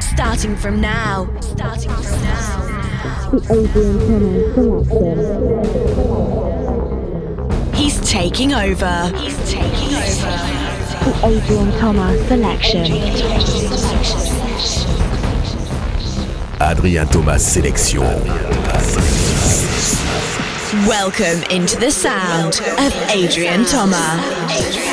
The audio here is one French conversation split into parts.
Starting from now. Starting from now. The Adrian Thomas selection. He's taking over. He's taking over. The Adrian Thomas selection. Adrien Thomas sélection. Welcome into the sound of Adrian Thomas.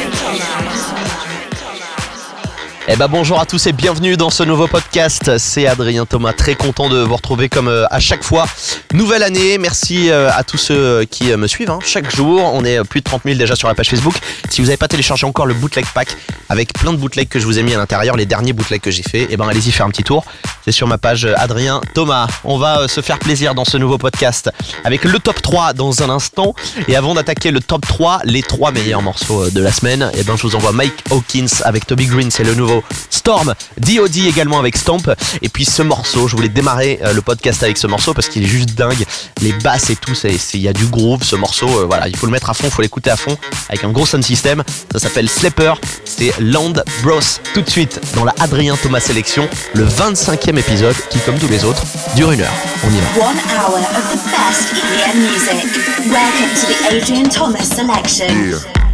Eh ben bonjour à tous et bienvenue dans ce nouveau podcast. C'est Adrien Thomas, très content de vous retrouver comme euh, à chaque fois. Nouvelle année, merci euh, à tous ceux qui euh, me suivent hein. chaque jour. On est plus de 30 000 déjà sur la page Facebook. Si vous n'avez pas téléchargé encore le bootleg pack avec plein de bootlegs que je vous ai mis à l'intérieur, les derniers bootlegs que j'ai fait, eh ben allez-y faire un petit tour. C'est sur ma page Adrien Thomas. On va se faire plaisir dans ce nouveau podcast avec le top 3 dans un instant. Et avant d'attaquer le top 3, les trois meilleurs morceaux de la semaine, eh ben je vous envoie Mike Hawkins avec Toby Green, c'est le nouveau Storm, DOD également avec Stomp. Et puis ce morceau, je voulais démarrer euh, le podcast avec ce morceau parce qu'il est juste dingue. Les basses et tout, il y a du groove. Ce morceau, euh, voilà, il faut le mettre à fond, il faut l'écouter à fond avec un gros sound system. Ça s'appelle Slapper. C'est Land Bros. Tout de suite dans la Adrien Thomas sélection, le 25e épisode qui, comme tous les autres, dure une heure. On y va. One hour of the best EDM music. Welcome to the Adrian Thomas selection.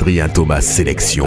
Adrien Thomas Sélection.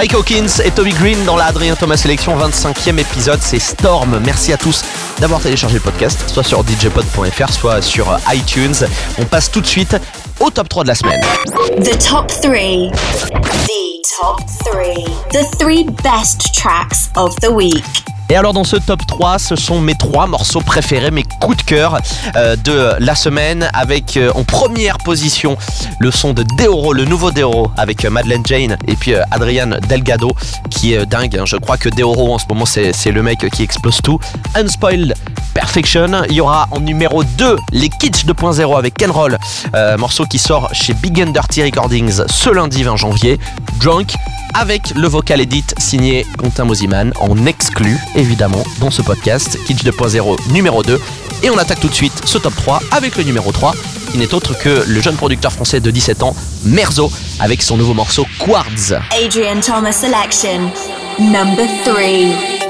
Mike Hawkins et Toby Green dans la Adrien Thomas Sélection 25e épisode, c'est Storm. Merci à tous d'avoir téléchargé le podcast, soit sur djpod.fr, soit sur iTunes. On passe tout de suite au top 3 de la semaine. The top three. The top three. The three best tracks of the week. Et alors dans ce top 3, ce sont mes trois morceaux préférés, mes coups de cœur euh, de la semaine avec euh, en première position le son de Deoro, le nouveau Deoro avec euh, Madeleine Jane et puis Adrian Delgado qui est dingue. hein. Je crois que Deoro en ce moment c'est le mec qui explose tout. Unspoiled Perfection. Il y aura en numéro 2 les Kitsch 2.0 avec Ken Roll, euh, morceau qui sort chez Big and Dirty Recordings ce lundi 20 janvier. Drunk avec le vocal edit signé Quentin Mosiman en exclu évidemment dans ce podcast Kitsch 2.0 numéro 2. Et on attaque tout de suite ce top 3 avec le numéro 3 qui n'est autre que le jeune producteur français de 17 ans, Merzo, avec son nouveau morceau Quartz. Adrian Thomas Selection, number 3.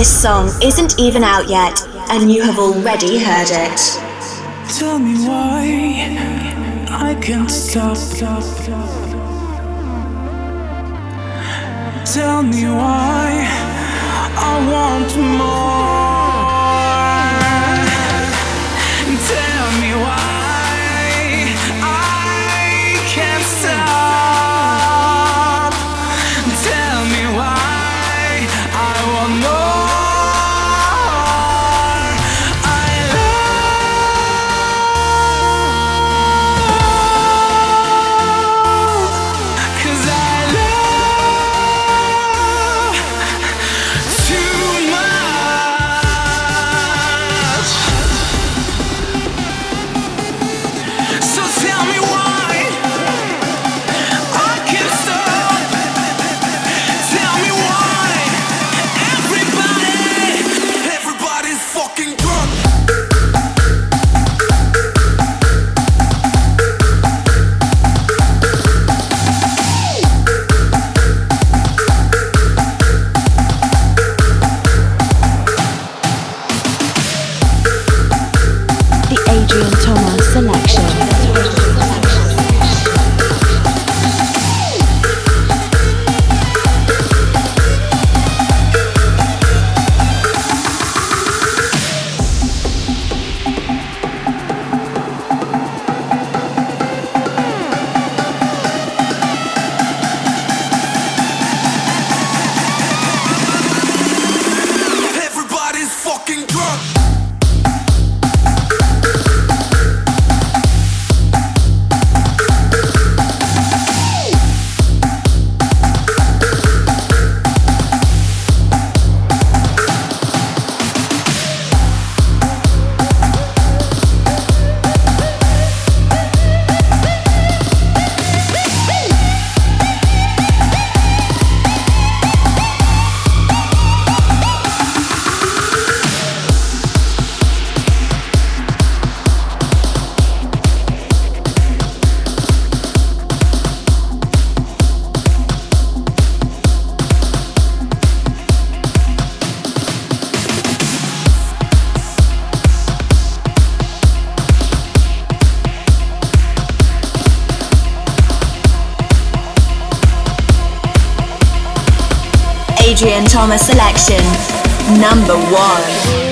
This song isn't even out yet, and you have already heard it. Tell me why I can't stop. Tell me why I want more. Thomas selection. Number one.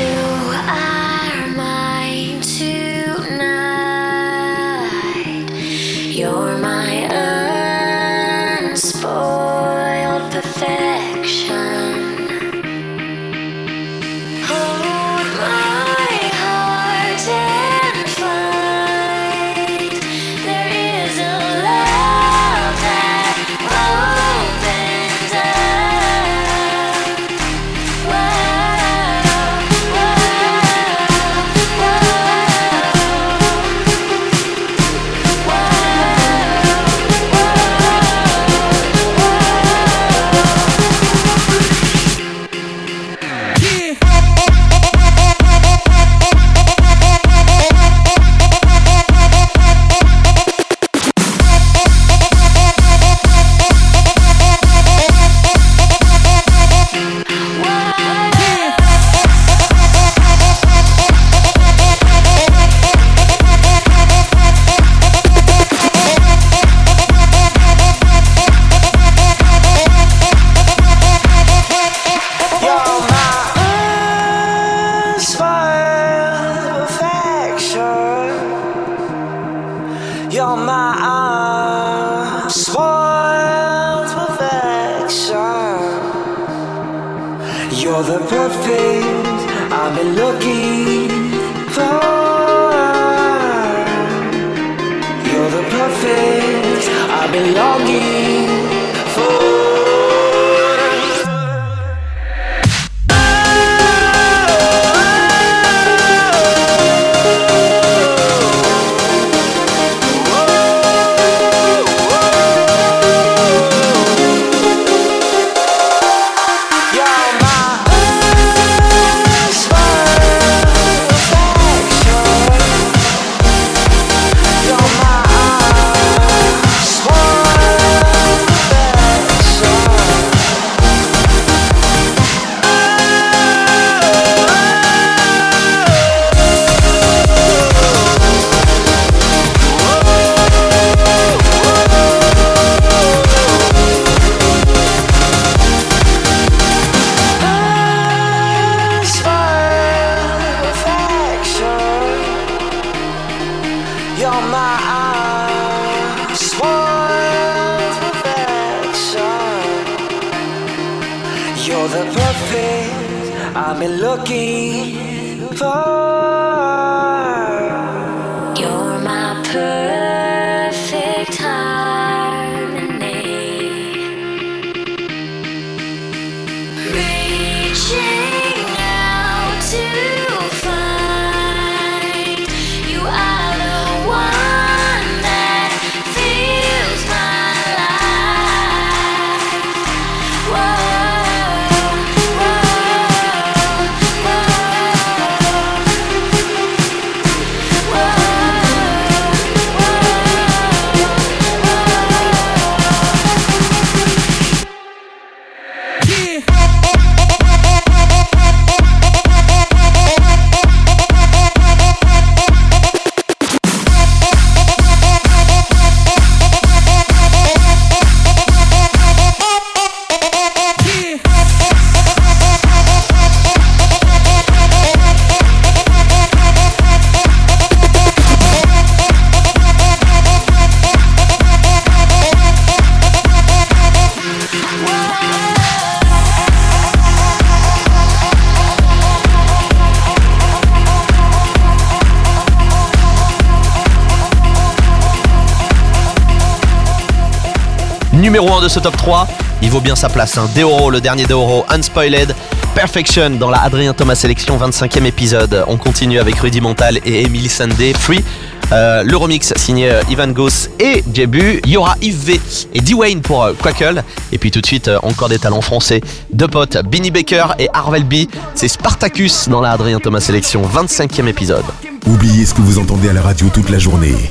Ce top 3, il vaut bien sa place. Hein. Deoro, le dernier Deoro, Unspoiled, Perfection dans la Adrien Thomas Sélection 25e épisode. On continue avec Rudimental et Emily Sandé, Free. Euh, le remix signé euh, Ivan Goss et Jebu. Il y aura Yves V et D-Wayne pour euh, Quackle. Et puis tout de suite, encore des talents français. Deux potes, Binny Baker et Harvel B. C'est Spartacus dans la Adrien Thomas Sélection 25e épisode. Oubliez ce que vous entendez à la radio toute la journée.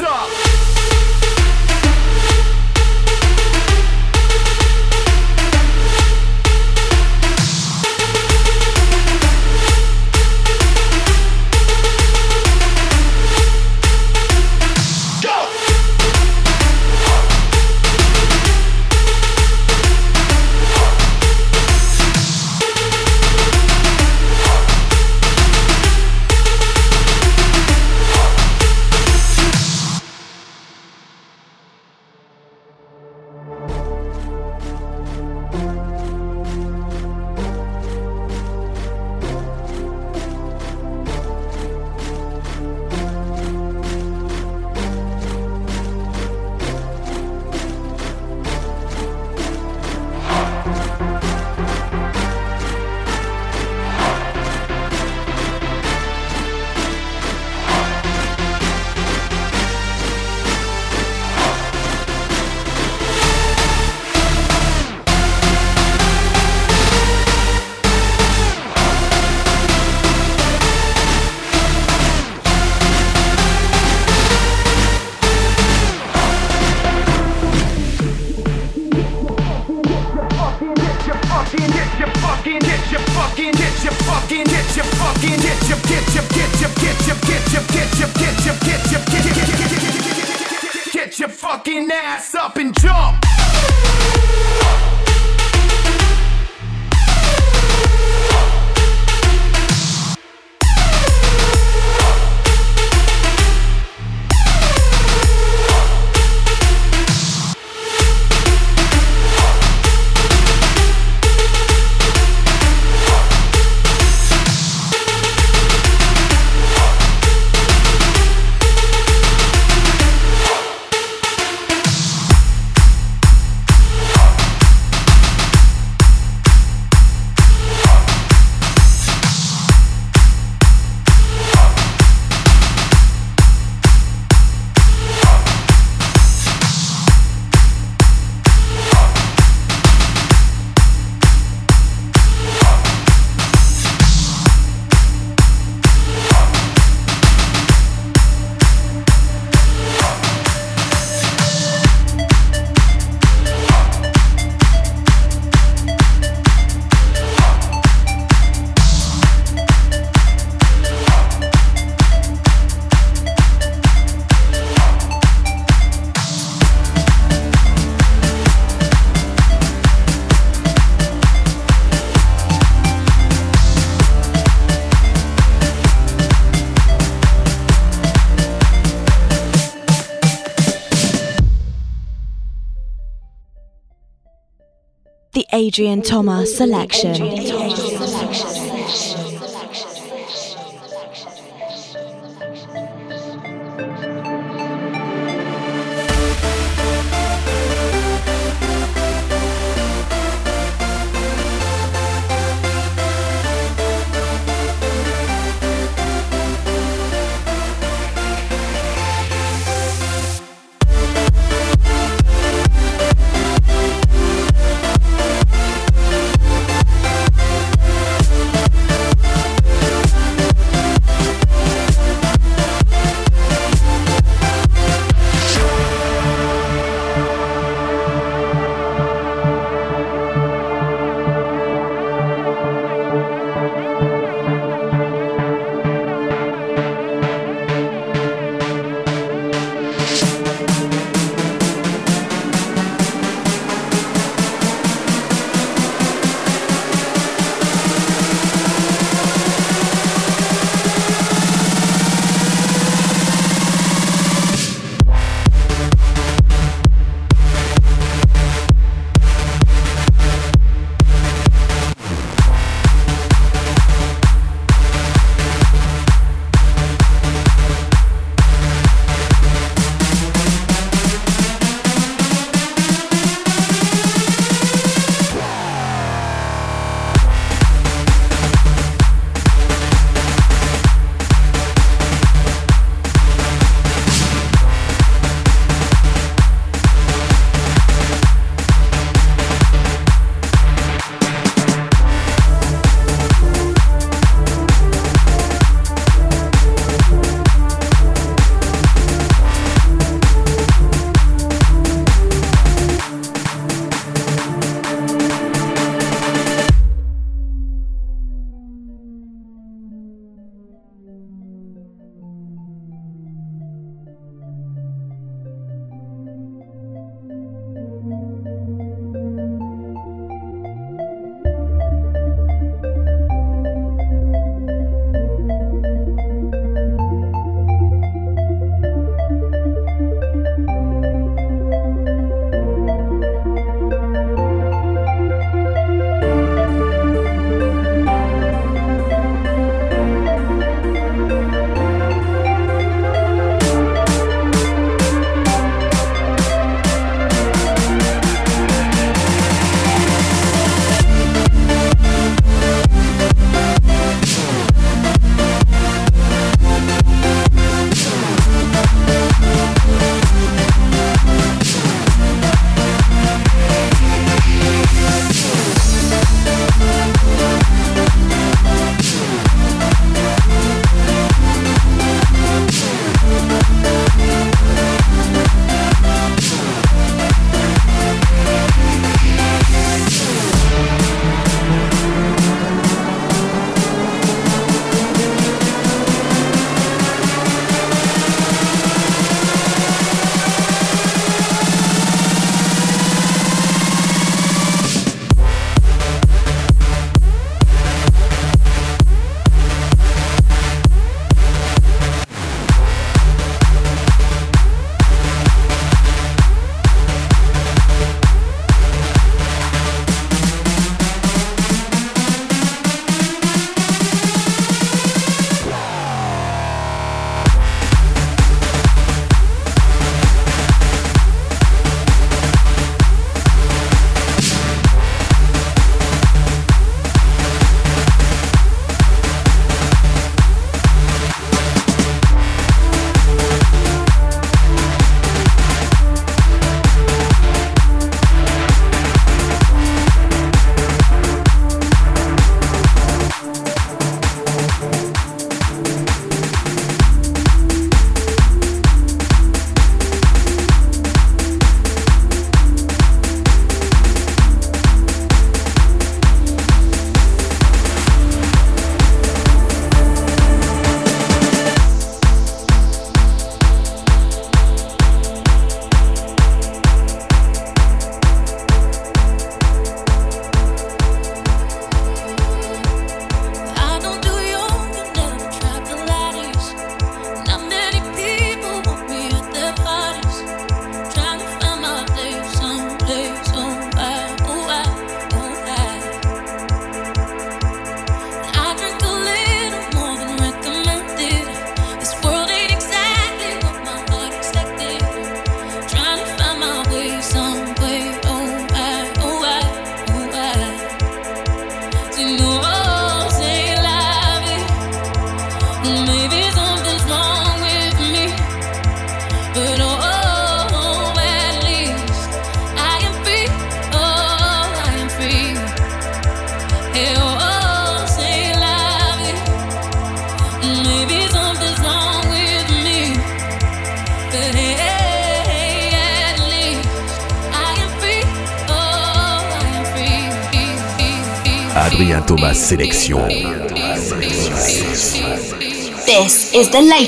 The Adrian Thomas Selection.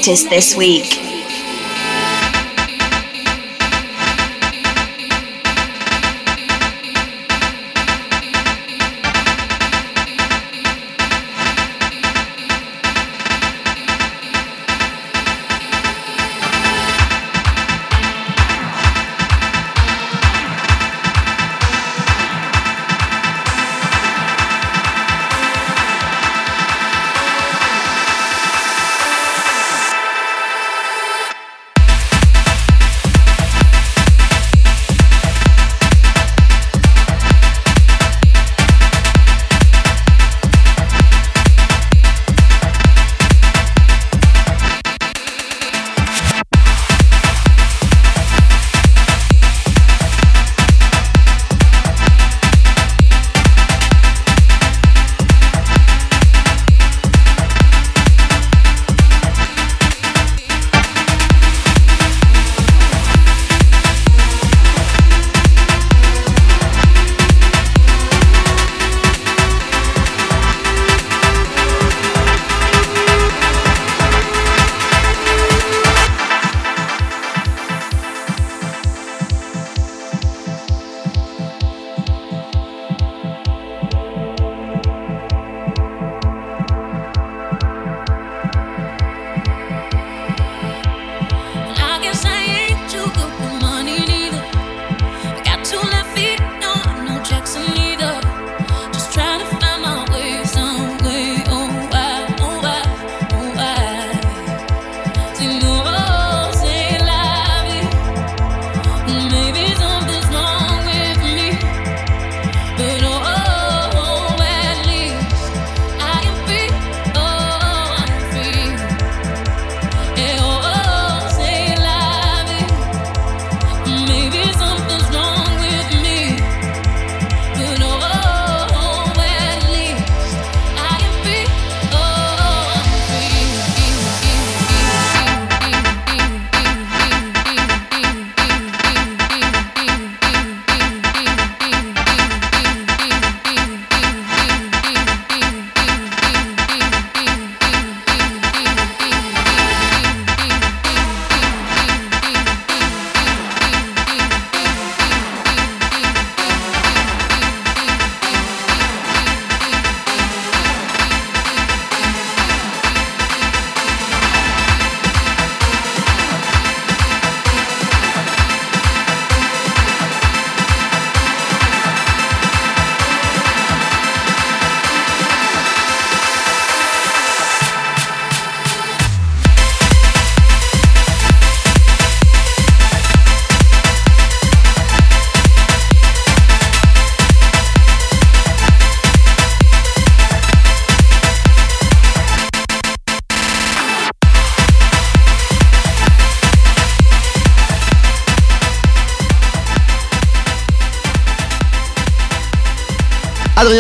This week.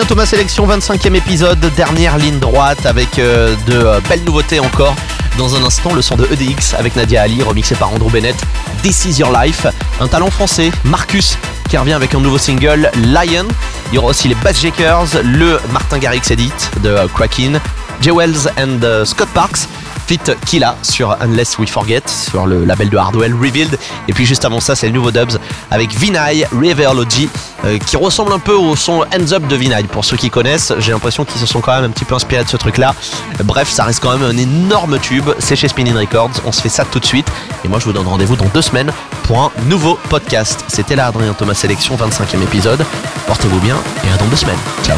Thomas Sélection, 25e épisode, dernière ligne droite avec euh, de euh, belles nouveautés encore. Dans un instant, le son de EDX avec Nadia Ali, remixé par Andrew Bennett, This Is Your Life. Un talent français, Marcus, qui revient avec un nouveau single, Lion. Il y aura aussi les Bass Jakers, le Martin Garrix Edit de euh, Kraken, Jay Wells and Scott Parks. Fit Killa sur Unless We Forget sur le label de Hardwell Rebuild et puis juste avant ça c'est le nouveau dubs avec Vinay Riverlogy euh, qui ressemble un peu au son Hands Up de Vinay pour ceux qui connaissent. J'ai l'impression qu'ils se sont quand même un petit peu inspirés de ce truc là bref ça reste quand même un énorme tube. C'est chez Spinning Records. On se fait ça tout de suite. Et moi je vous donne rendez-vous dans deux semaines pour un nouveau podcast. C'était là Adrien Thomas Sélection 25e épisode. Portez-vous bien et à dans deux semaines. Ciao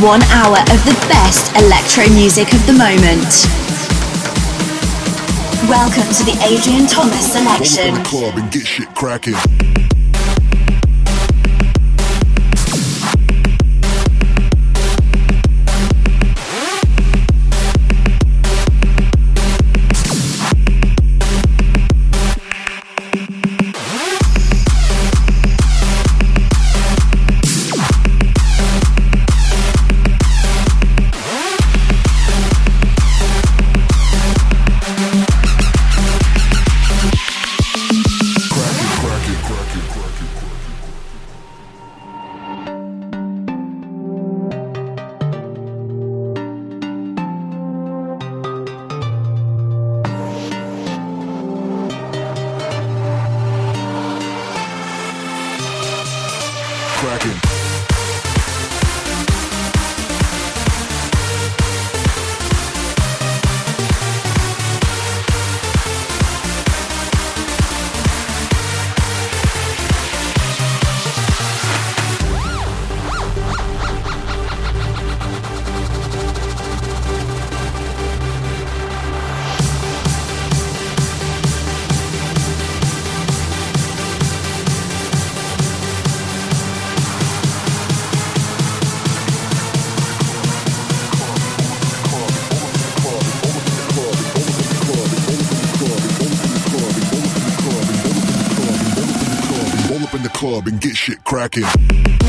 one hour of the best electro music of the moment. Welcome to the Adrian Thomas selection. crack it, crack it. Get shit cracking.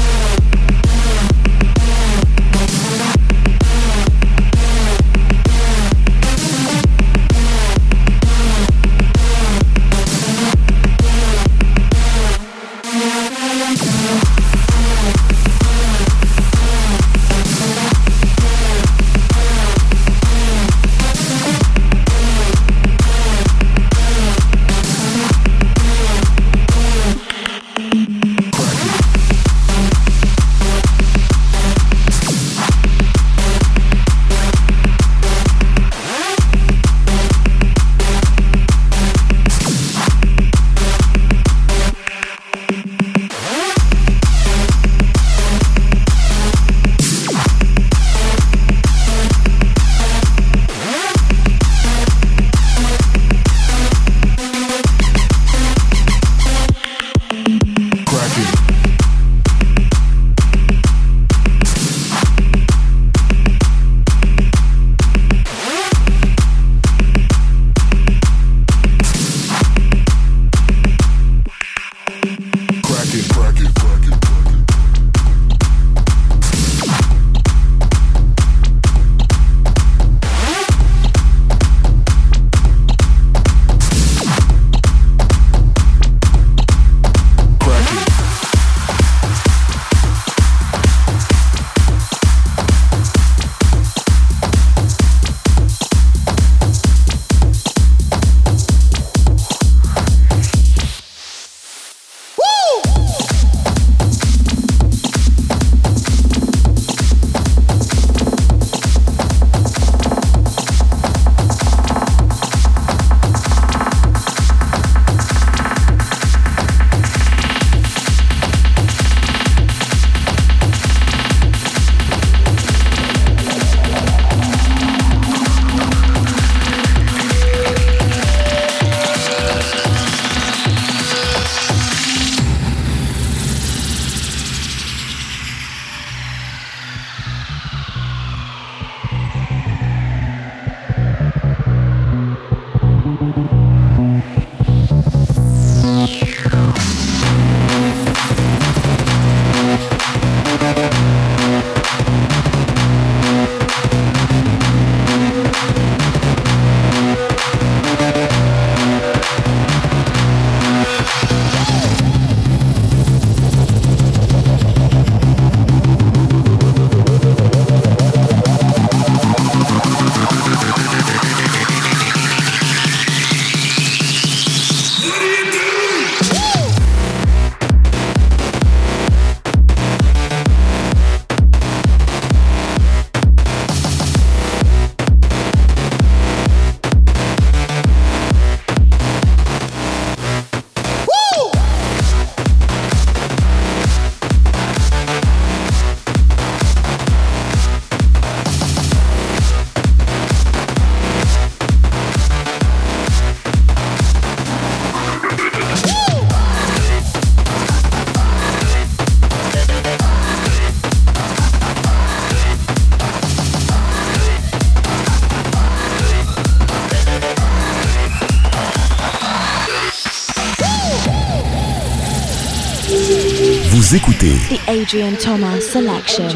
The Adrian Thomas Selection.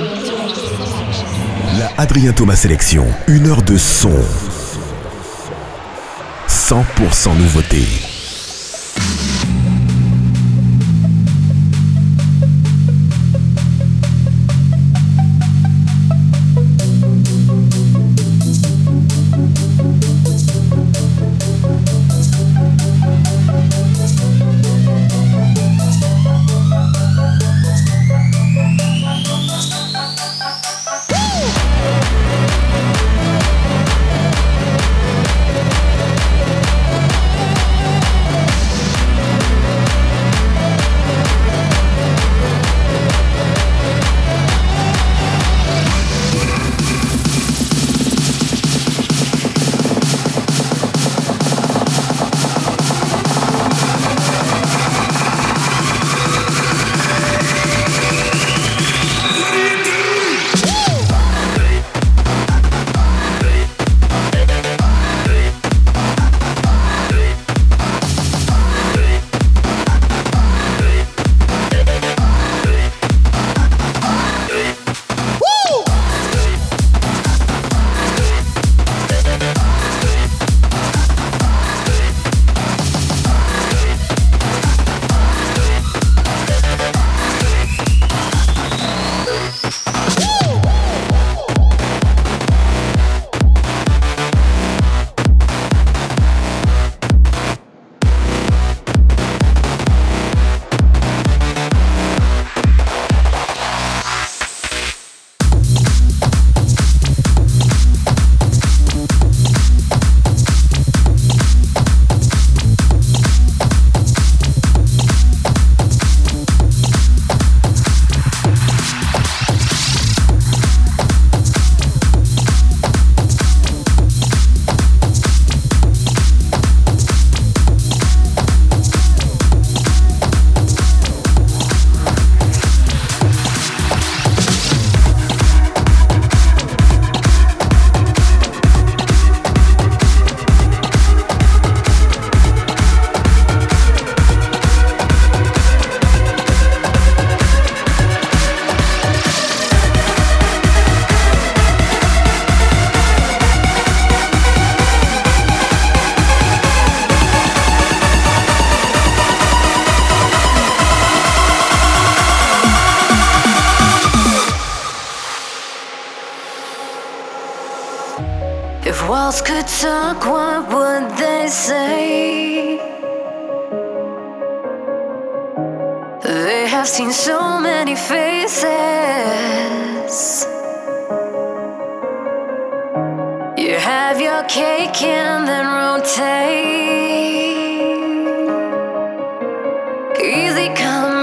la Adrien Thomas Sélection. Une heure de son. 100% nouveauté. Walls could talk, what would they say? They have seen so many faces. You have your cake and then rotate. Easy come,